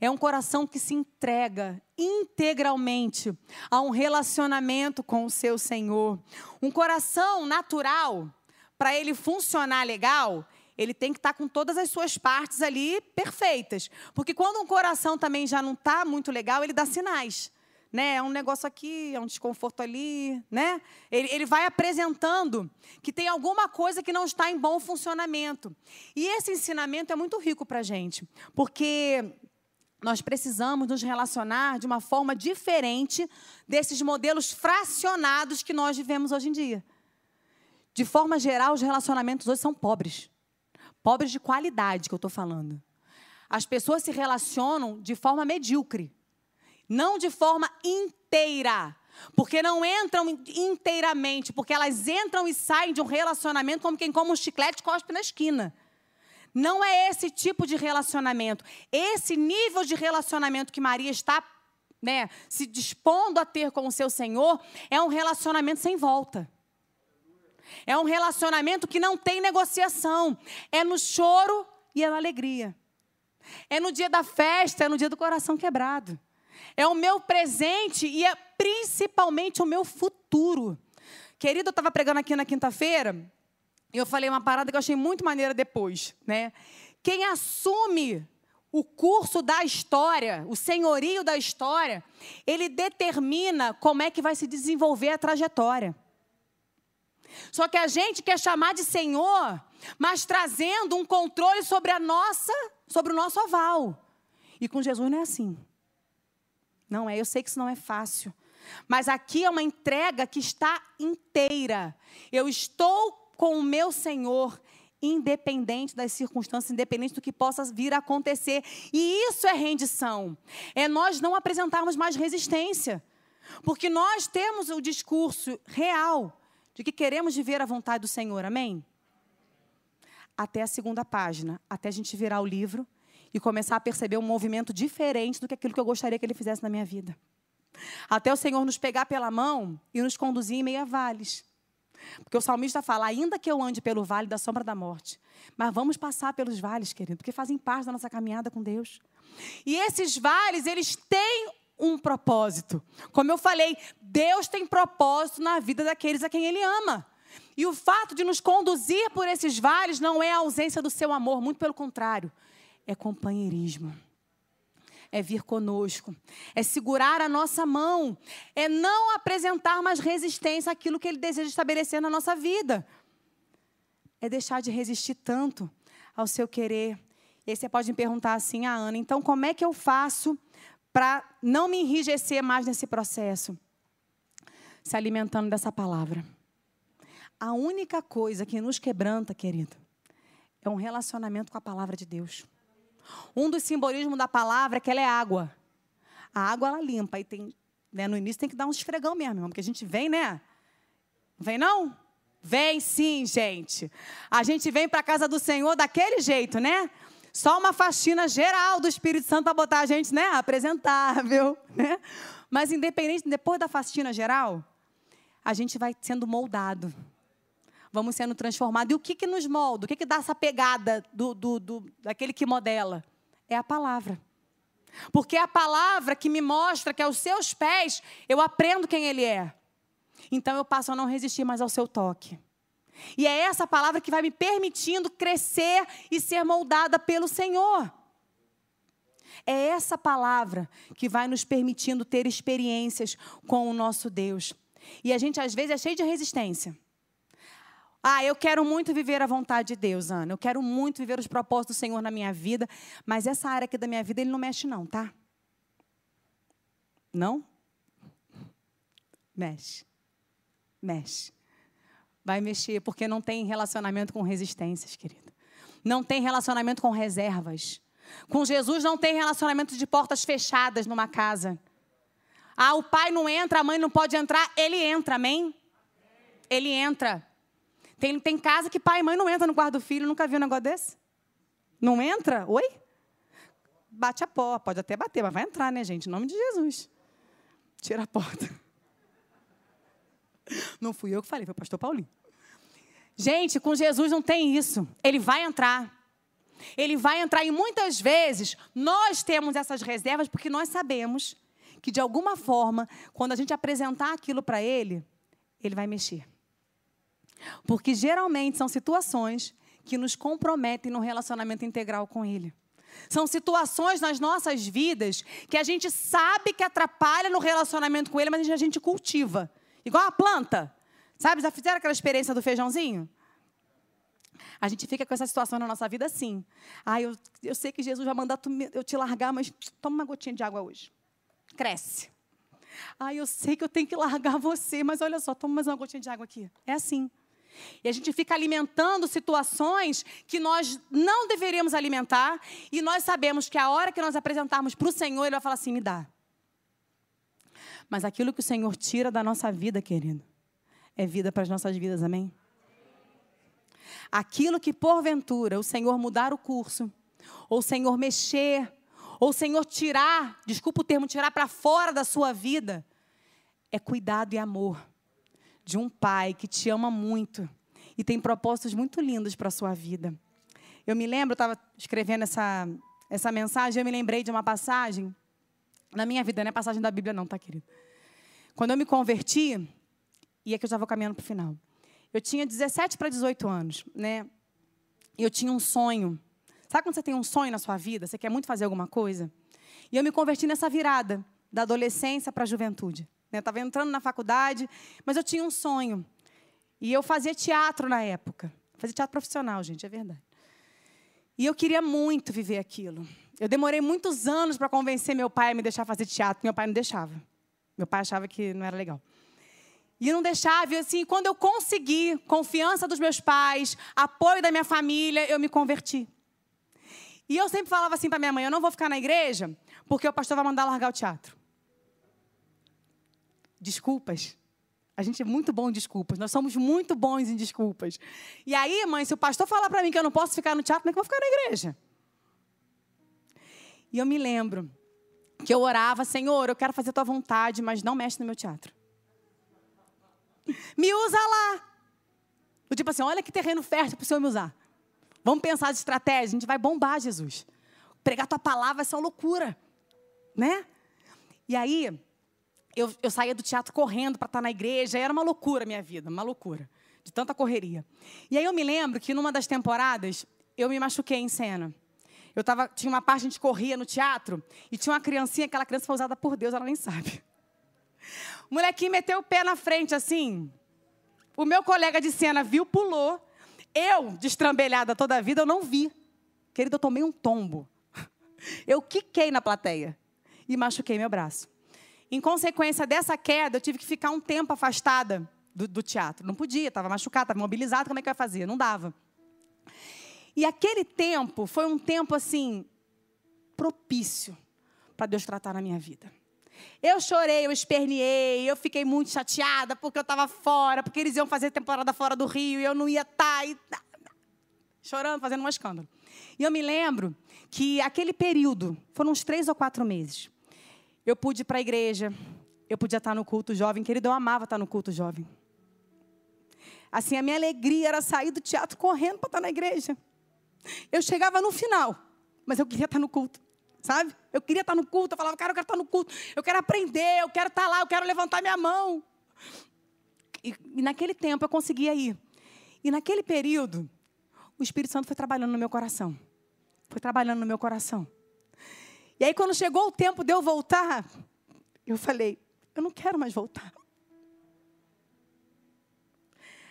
É um coração que se entrega integralmente a um relacionamento com o seu Senhor. Um coração natural, para ele funcionar legal, ele tem que estar tá com todas as suas partes ali perfeitas. Porque quando um coração também já não está muito legal, ele dá sinais. Né? É um negócio aqui, é um desconforto ali, né? Ele, ele vai apresentando que tem alguma coisa que não está em bom funcionamento. E esse ensinamento é muito rico para a gente, porque nós precisamos nos relacionar de uma forma diferente desses modelos fracionados que nós vivemos hoje em dia. De forma geral, os relacionamentos hoje são pobres. Pobres de qualidade, que eu estou falando. As pessoas se relacionam de forma medíocre, não de forma inteira. Porque não entram inteiramente, porque elas entram e saem de um relacionamento como quem come um chiclete e cospe na esquina. Não é esse tipo de relacionamento. Esse nível de relacionamento que Maria está né, se dispondo a ter com o seu Senhor é um relacionamento sem volta. É um relacionamento que não tem negociação. É no choro e é na alegria. É no dia da festa, é no dia do coração quebrado. É o meu presente e é principalmente o meu futuro. Querido, eu estava pregando aqui na quinta-feira eu falei uma parada que eu achei muito maneira depois, né? Quem assume o curso da história, o senhorio da história, ele determina como é que vai se desenvolver a trajetória. Só que a gente quer chamar de Senhor, mas trazendo um controle sobre a nossa, sobre o nosso aval. E com Jesus não é assim. Não é, eu sei que isso não é fácil. Mas aqui é uma entrega que está inteira. Eu estou com o meu Senhor, independente das circunstâncias, independente do que possa vir a acontecer. E isso é rendição. É nós não apresentarmos mais resistência. Porque nós temos o discurso real de que queremos viver a vontade do Senhor. Amém? Até a segunda página, até a gente virar o livro e começar a perceber um movimento diferente do que aquilo que eu gostaria que ele fizesse na minha vida. Até o Senhor nos pegar pela mão e nos conduzir em meia vales. Porque o salmista fala: ainda que eu ande pelo vale da sombra da morte, mas vamos passar pelos vales, querido, porque fazem parte da nossa caminhada com Deus. E esses vales, eles têm um propósito. Como eu falei, Deus tem propósito na vida daqueles a quem Ele ama. E o fato de nos conduzir por esses vales não é a ausência do seu amor, muito pelo contrário, é companheirismo é vir conosco, é segurar a nossa mão, é não apresentar mais resistência àquilo que Ele deseja estabelecer na nossa vida. É deixar de resistir tanto ao seu querer. E aí você pode me perguntar assim, ah, Ana, então como é que eu faço para não me enrijecer mais nesse processo? Se alimentando dessa palavra. A única coisa que nos quebranta, querido, é um relacionamento com a palavra de Deus. Um dos simbolismos da palavra é que ela é água. A água ela limpa. E tem, né, no início tem que dar um esfregão mesmo, porque a gente vem, né? Vem não? Vem sim, gente. A gente vem para a casa do Senhor daquele jeito, né? Só uma faxina geral do Espírito Santo para botar a gente, né, apresentável, [laughs] né? Mas independente, depois da faxina geral, a gente vai sendo moldado vamos sendo transformados. E o que, que nos molda? O que, que dá essa pegada do, do, do, daquele que modela? É a palavra. Porque é a palavra que me mostra que aos seus pés eu aprendo quem ele é. Então eu passo a não resistir mais ao seu toque. E é essa palavra que vai me permitindo crescer e ser moldada pelo Senhor. É essa palavra que vai nos permitindo ter experiências com o nosso Deus. E a gente às vezes é cheio de resistência. Ah, eu quero muito viver a vontade de Deus, Ana. Eu quero muito viver os propósitos do Senhor na minha vida, mas essa área aqui da minha vida ele não mexe não, tá? Não? Mexe. Mexe. Vai mexer porque não tem relacionamento com resistências, querido. Não tem relacionamento com reservas. Com Jesus não tem relacionamento de portas fechadas numa casa. Ah, o pai não entra, a mãe não pode entrar, ele entra, amém? Ele entra. Tem, tem casa que pai e mãe não entra no quarto do filho. Nunca viu um negócio desse? Não entra? Oi? Bate a porta. Pode até bater, mas vai entrar, né, gente? Em nome de Jesus. Tira a porta. [laughs] Não fui eu que falei, foi o pastor Paulinho. Gente, com Jesus não tem isso. Ele vai entrar. Ele vai entrar e muitas vezes nós temos essas reservas porque nós sabemos que de alguma forma, quando a gente apresentar aquilo para ele, ele vai mexer. Porque geralmente são situações que nos comprometem no relacionamento integral com Ele. São situações nas nossas vidas que a gente sabe que atrapalha no relacionamento com Ele, mas a gente cultiva. Igual a planta. Sabe, já fizeram aquela experiência do feijãozinho? A gente fica com essa situação na nossa vida assim. Ah, eu, eu sei que Jesus vai mandar tu, eu te largar, mas toma uma gotinha de água hoje. Cresce. Ah, eu sei que eu tenho que largar você, mas olha só, toma mais uma gotinha de água aqui. É assim. E a gente fica alimentando situações que nós não deveríamos alimentar, e nós sabemos que a hora que nós apresentarmos para o Senhor, Ele vai falar assim: me dá. Mas aquilo que o Senhor tira da nossa vida, querido, é vida para as nossas vidas, amém? Aquilo que porventura o Senhor mudar o curso, ou o Senhor mexer, ou o Senhor tirar, desculpa o termo, tirar para fora da sua vida, é cuidado e amor de um pai que te ama muito e tem propósitos muito lindos para a sua vida. Eu me lembro, eu estava escrevendo essa, essa mensagem, eu me lembrei de uma passagem na minha vida, não é passagem da Bíblia, não, tá, querido? Quando eu me converti, e aqui eu já vou caminhando para o final. Eu tinha 17 para 18 anos, né? E eu tinha um sonho. Sabe quando você tem um sonho na sua vida? Você quer muito fazer alguma coisa? E eu me converti nessa virada, da adolescência para a juventude. Né? Eu estava entrando na faculdade, mas eu tinha um sonho. E eu fazia teatro na época. Fazia teatro profissional, gente, é verdade. E eu queria muito viver aquilo. Eu demorei muitos anos para convencer meu pai a me deixar fazer teatro. Meu pai não deixava. Meu pai achava que não era legal. E não deixava, e assim, quando eu consegui confiança dos meus pais, apoio da minha família, eu me converti. E eu sempre falava assim para minha mãe: eu não vou ficar na igreja porque o pastor vai mandar largar o teatro. Desculpas. A gente é muito bom em desculpas. Nós somos muito bons em desculpas. E aí, mãe, se o pastor falar para mim que eu não posso ficar no teatro, como é que eu vou ficar na igreja? E eu me lembro que eu orava, Senhor, eu quero fazer a tua vontade, mas não mexe no meu teatro. [laughs] Me usa lá. Eu, tipo assim, olha que terreno fértil para o Senhor me usar. Vamos pensar de estratégia, a gente vai bombar, Jesus. Pregar tua palavra ser uma loucura, né? E aí, eu, eu saía do teatro correndo para estar na igreja, era uma loucura a minha vida, uma loucura, de tanta correria. E aí eu me lembro que numa das temporadas, eu me machuquei em cena. Eu tava, tinha uma parte, a gente corria no teatro, e tinha uma criancinha, aquela criança foi usada por Deus, ela nem sabe. O molequinho meteu o pé na frente, assim. O meu colega de cena viu, pulou. Eu, destrambelhada toda a vida, eu não vi. Querido, eu tomei um tombo. Eu quiquei na plateia e machuquei meu braço. Em consequência dessa queda, eu tive que ficar um tempo afastada do, do teatro. Não podia, estava machucada, estava imobilizada, como é que eu ia fazer? Não dava. E aquele tempo foi um tempo assim propício para Deus tratar na minha vida. Eu chorei, eu esperneei, eu fiquei muito chateada porque eu estava fora, porque eles iam fazer temporada fora do Rio e eu não ia estar. Tá, e... Chorando, fazendo um escândalo. E eu me lembro que aquele período, foram uns três ou quatro meses, eu pude ir para a igreja, eu podia estar no culto jovem, querido, eu amava estar no culto jovem. Assim, a minha alegria era sair do teatro correndo para estar na igreja. Eu chegava no final, mas eu queria estar no culto, sabe? Eu queria estar no culto, eu falava, cara, eu quero estar no culto, eu quero aprender, eu quero estar lá, eu quero levantar minha mão. E, e naquele tempo eu conseguia ir. E naquele período, o Espírito Santo foi trabalhando no meu coração. Foi trabalhando no meu coração. E aí, quando chegou o tempo de eu voltar, eu falei, eu não quero mais voltar.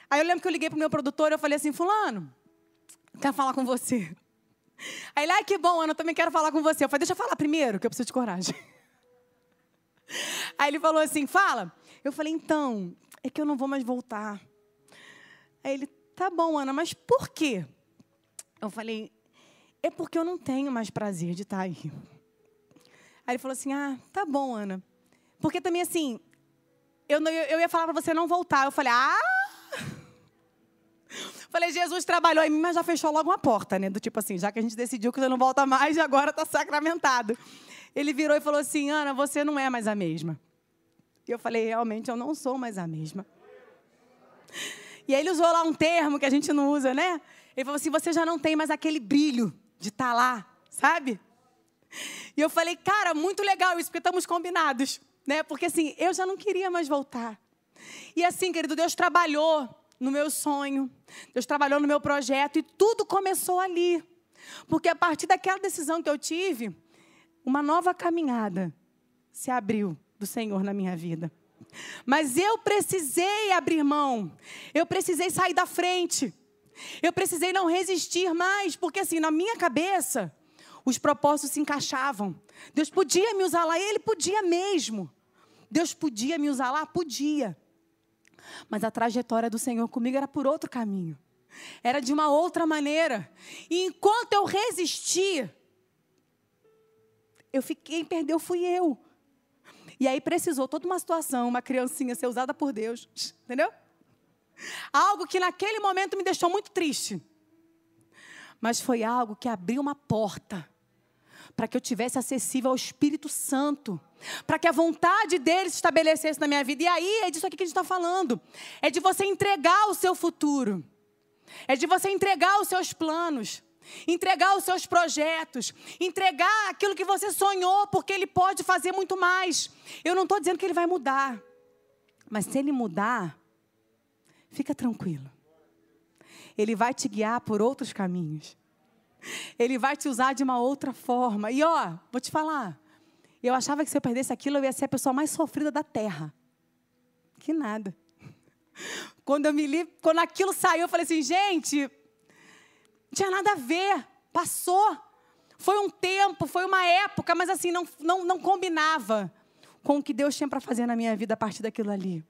Aí eu lembro que eu liguei para o meu produtor e eu falei assim, fulano, quero falar com você. Aí ele, ai, que bom, Ana, eu também quero falar com você. Eu falei, deixa eu falar primeiro, que eu preciso de coragem. [laughs] Aí ele falou assim, fala. Eu falei, então, é que eu não vou mais voltar. Aí ele, tá bom, Ana, mas por quê? Eu falei, é porque eu não tenho mais prazer de estar aí. Aí ele falou assim, ah, tá bom, Ana. Porque também assim, eu, eu ia falar para você não voltar. Eu falei, ah, Falei, Jesus trabalhou em mim, mas já fechou logo uma porta, né? Do tipo assim, já que a gente decidiu que você não volta mais e [laughs] agora está sacramentado. Ele virou e falou assim: Ana, você não é mais a mesma. E eu falei, realmente, eu não sou mais a mesma. E aí ele usou lá um termo que a gente não usa, né? Ele falou assim: você já não tem mais aquele brilho de estar tá lá, sabe? E eu falei, cara, muito legal isso, porque estamos combinados, né? Porque assim, eu já não queria mais voltar. E assim, querido, Deus trabalhou no meu sonho, Deus trabalhou no meu projeto e tudo começou ali. Porque a partir daquela decisão que eu tive, uma nova caminhada se abriu do Senhor na minha vida. Mas eu precisei abrir mão, eu precisei sair da frente, eu precisei não resistir mais, porque assim, na minha cabeça, os propósitos se encaixavam. Deus podia me usar lá, Ele podia mesmo. Deus podia me usar lá? Podia. Mas a trajetória do Senhor comigo era por outro caminho. Era de uma outra maneira. E enquanto eu resisti, eu fiquei, quem perdeu fui eu. E aí precisou toda uma situação, uma criancinha ser usada por Deus, [laughs] entendeu? Algo que naquele momento me deixou muito triste. Mas foi algo que abriu uma porta para que eu tivesse acessível ao Espírito Santo, para que a vontade dele se estabelecesse na minha vida. E aí é disso aqui que a gente está falando: é de você entregar o seu futuro, é de você entregar os seus planos. Entregar os seus projetos, entregar aquilo que você sonhou, porque Ele pode fazer muito mais. Eu não estou dizendo que Ele vai mudar, mas se Ele mudar, fica tranquilo. Ele vai te guiar por outros caminhos. Ele vai te usar de uma outra forma. E ó, vou te falar. Eu achava que se eu perdesse aquilo, eu ia ser a pessoa mais sofrida da terra. Que nada. Quando eu me li, quando aquilo saiu, eu falei assim, gente, não tinha nada a ver. Passou. Foi um tempo, foi uma época, mas assim, não, não, não combinava com o que Deus tinha para fazer na minha vida a partir daquilo ali.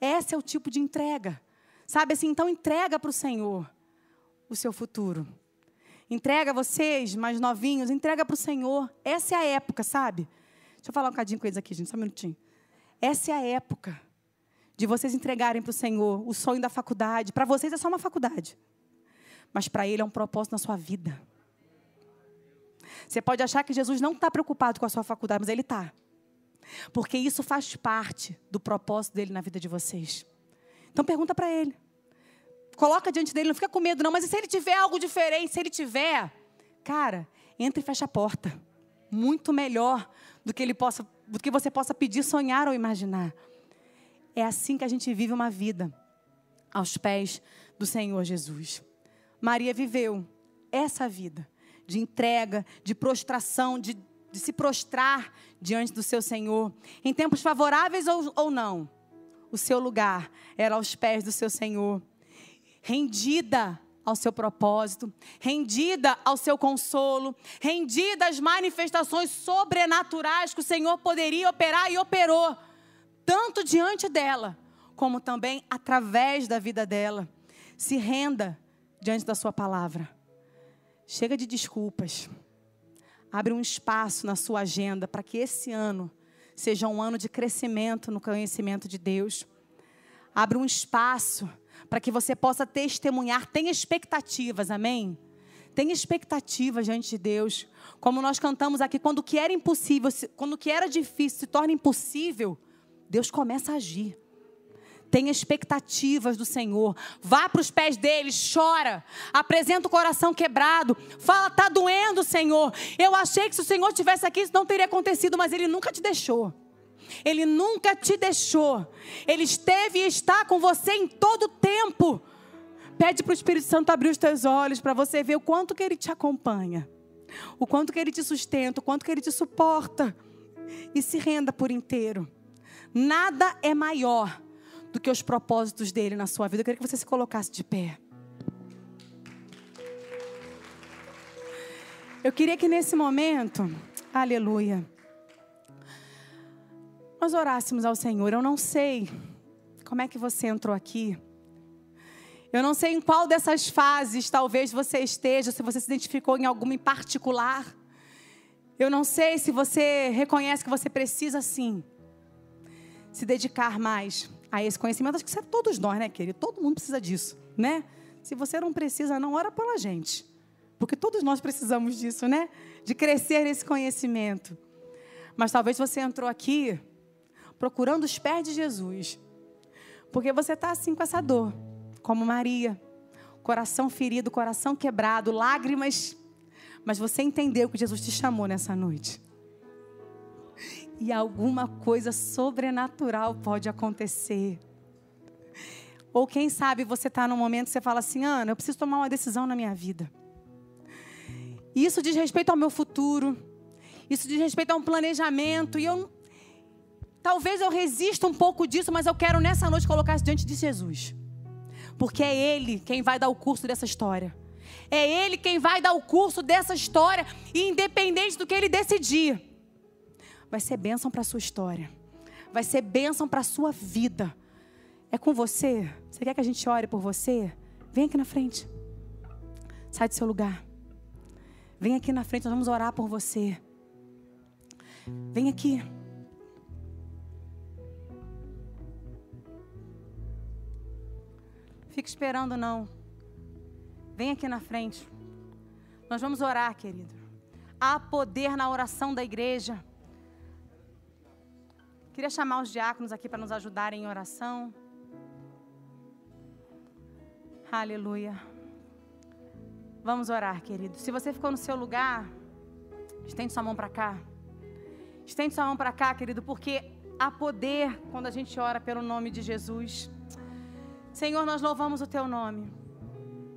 Esse é o tipo de entrega. Sabe assim, então entrega para o Senhor o seu futuro. Entrega vocês, mais novinhos, entrega para o Senhor. Essa é a época, sabe? Deixa eu falar um cadinho com eles aqui, gente, só um minutinho. Essa é a época de vocês entregarem para o Senhor o sonho da faculdade. Para vocês é só uma faculdade, mas para Ele é um propósito na sua vida. Você pode achar que Jesus não está preocupado com a sua faculdade, mas Ele está. Porque isso faz parte do propósito dele na vida de vocês. Então pergunta para ele. Coloca diante dele, não fica com medo não, mas e se ele tiver algo diferente, se ele tiver, cara, entra e fecha a porta. Muito melhor do que ele possa, do que você possa pedir, sonhar ou imaginar. É assim que a gente vive uma vida aos pés do Senhor Jesus. Maria viveu essa vida de entrega, de prostração, de de se prostrar diante do seu Senhor, em tempos favoráveis ou, ou não. O seu lugar era aos pés do seu Senhor, rendida ao seu propósito, rendida ao seu consolo, rendida às manifestações sobrenaturais que o Senhor poderia operar e operou, tanto diante dela, como também através da vida dela. Se renda diante da sua palavra. Chega de desculpas. Abre um espaço na sua agenda para que esse ano seja um ano de crescimento no conhecimento de Deus. Abre um espaço para que você possa testemunhar. Tem expectativas, amém? Tem expectativas diante de Deus. Como nós cantamos aqui, quando o que era impossível, quando o que era difícil se torna impossível, Deus começa a agir. Tenha expectativas do Senhor. Vá para os pés dele, chora. Apresenta o coração quebrado. Fala, tá doendo, Senhor. Eu achei que se o Senhor tivesse aqui, isso não teria acontecido, mas ele nunca te deixou. Ele nunca te deixou. Ele esteve e está com você em todo tempo. Pede para o Espírito Santo abrir os teus olhos para você ver o quanto que ele te acompanha, o quanto que ele te sustenta, o quanto que ele te suporta. E se renda por inteiro. Nada é maior do que os propósitos dele na sua vida. Eu queria que você se colocasse de pé. Eu queria que nesse momento, aleluia, nós orássemos ao Senhor. Eu não sei como é que você entrou aqui. Eu não sei em qual dessas fases talvez você esteja, se você se identificou em alguma em particular. Eu não sei se você reconhece que você precisa sim se dedicar mais a esse conhecimento. Acho que isso é todos nós, né, querido? Todo mundo precisa disso, né? Se você não precisa, não, ora pela gente. Porque todos nós precisamos disso, né? De crescer nesse conhecimento. Mas talvez você entrou aqui procurando os pés de Jesus. Porque você está assim com essa dor, como Maria. Coração ferido, coração quebrado, lágrimas. Mas você entendeu que Jesus te chamou nessa noite e alguma coisa sobrenatural pode acontecer. Ou quem sabe você está num momento que você fala assim, Ana, eu preciso tomar uma decisão na minha vida. Isso diz respeito ao meu futuro. Isso diz respeito a um planejamento. E eu. Talvez eu resista um pouco disso, mas eu quero nessa noite colocar isso diante de Jesus. Porque é Ele quem vai dar o curso dessa história. É Ele quem vai dar o curso dessa história, independente do que Ele decidir vai ser bênção para a sua história. Vai ser bênção para a sua vida. É com você? Você quer que a gente ore por você? Vem aqui na frente. Sai do seu lugar. Vem aqui na frente, nós vamos orar por você. Vem aqui. Fique esperando, não. Vem aqui na frente. Nós vamos orar, querido. Há poder na oração da igreja. Queria chamar os diáconos aqui para nos ajudarem em oração. Aleluia. Vamos orar, querido. Se você ficou no seu lugar, estende sua mão para cá. Estende sua mão para cá, querido, porque há poder quando a gente ora pelo nome de Jesus. Senhor, nós louvamos o teu nome.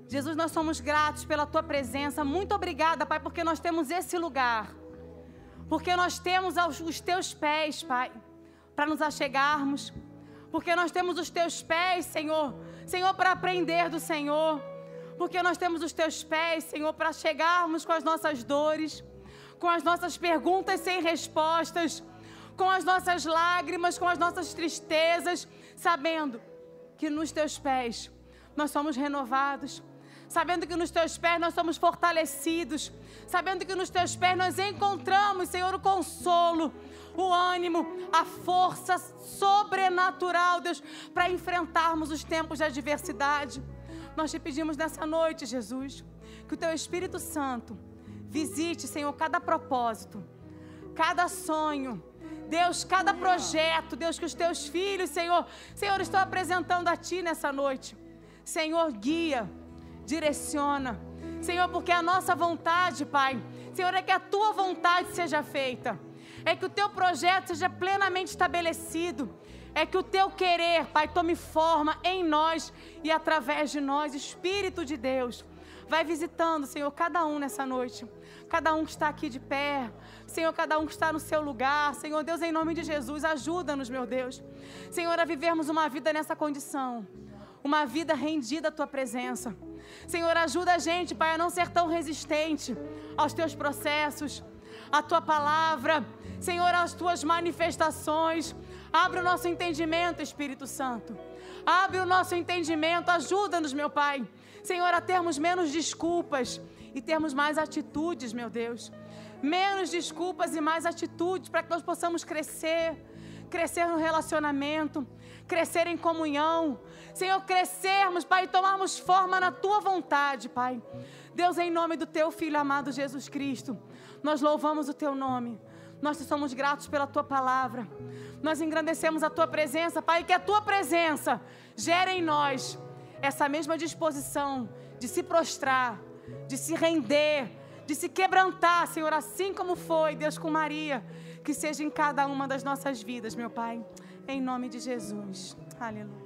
Jesus, nós somos gratos pela tua presença. Muito obrigada, Pai, porque nós temos esse lugar. Porque nós temos os teus pés, Pai para nos achegarmos, porque nós temos os teus pés, Senhor, Senhor, para aprender do Senhor, porque nós temos os teus pés, Senhor, para chegarmos com as nossas dores, com as nossas perguntas sem respostas, com as nossas lágrimas, com as nossas tristezas, sabendo que nos teus pés nós somos renovados, sabendo que nos teus pés nós somos fortalecidos, sabendo que nos teus pés nós encontramos, Senhor, o consolo, o ânimo, a força sobrenatural, Deus, para enfrentarmos os tempos de adversidade. Nós te pedimos nessa noite, Jesus, que o teu Espírito Santo visite, Senhor, cada propósito, cada sonho, Deus, cada projeto, Deus, que os teus filhos, Senhor, Senhor, estou apresentando a Ti nessa noite. Senhor, guia, direciona. Senhor, porque a nossa vontade, Pai, Senhor, é que a Tua vontade seja feita. É que o Teu projeto seja plenamente estabelecido. É que o Teu querer, Pai, tome forma em nós e através de nós. Espírito de Deus, vai visitando, Senhor, cada um nessa noite cada um que está aqui de pé, Senhor, cada um que está no seu lugar. Senhor Deus, em nome de Jesus, ajuda-nos, meu Deus. Senhor, a vivermos uma vida nessa condição, uma vida rendida à tua presença. Senhor, ajuda a gente, Pai, a não ser tão resistente aos teus processos, à tua palavra, Senhor, às tuas manifestações. Abre o nosso entendimento, Espírito Santo. Abre o nosso entendimento, ajuda-nos, meu Pai. Senhor, a termos menos desculpas e termos mais atitudes, meu Deus. Menos desculpas e mais atitudes para que nós possamos crescer, crescer no relacionamento, crescer em comunhão. Senhor, crescermos, Pai, e tomarmos forma na tua vontade, Pai. Deus, em nome do teu filho amado Jesus Cristo, nós louvamos o teu nome. Nós te somos gratos pela tua palavra. Nós engrandecemos a tua presença, Pai, que a tua presença gere em nós essa mesma disposição de se prostrar, de se render, de se quebrantar, Senhor, assim como foi, Deus, com Maria. Que seja em cada uma das nossas vidas, meu Pai. Em nome de Jesus. Aleluia.